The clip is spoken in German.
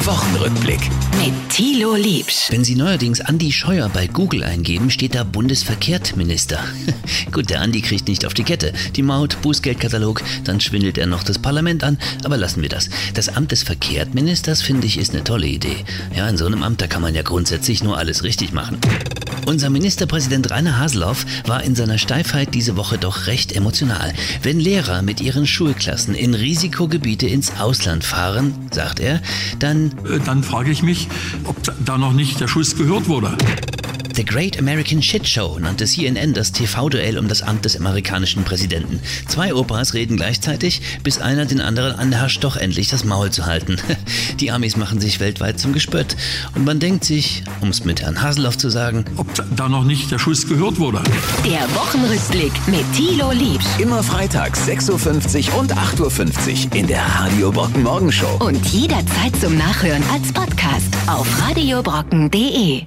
Wochenrückblick. Mit Thilo Liebsch. Wenn Sie neuerdings Andi Scheuer bei Google eingeben, steht da Bundesverkehrsminister. Gut, der Andi kriegt nicht auf die Kette. Die Maut, Bußgeldkatalog, dann schwindelt er noch das Parlament an, aber lassen wir das. Das Amt des Verkehrsministers, finde ich, ist eine tolle Idee. Ja, in so einem Amt, da kann man ja grundsätzlich nur alles richtig machen. Unser Ministerpräsident Rainer Haseloff war in seiner Steifheit diese Woche doch recht emotional. Wenn Lehrer mit ihren Schulklassen in Risikogebiete ins Ausland fahren, sagt er, dann Dann frage ich mich, ob da noch nicht der Schuss gehört wurde. The Great American Shit Show nannte CNN das TV-Duell um das Amt des amerikanischen Präsidenten. Zwei Opas reden gleichzeitig, bis einer den anderen anherrscht, doch endlich das Maul zu halten. Die Amis machen sich weltweit zum Gespött. Und man denkt sich, um es mit Herrn Haseloff zu sagen, Ob da noch nicht der Schuss gehört wurde. Der Wochenrückblick mit Thilo Liebsch. Immer freitags 6.50 Uhr und 8.50 Uhr in der Radio Brocken Morgenshow. Und jederzeit zum Nachhören als Podcast auf radiobrocken.de.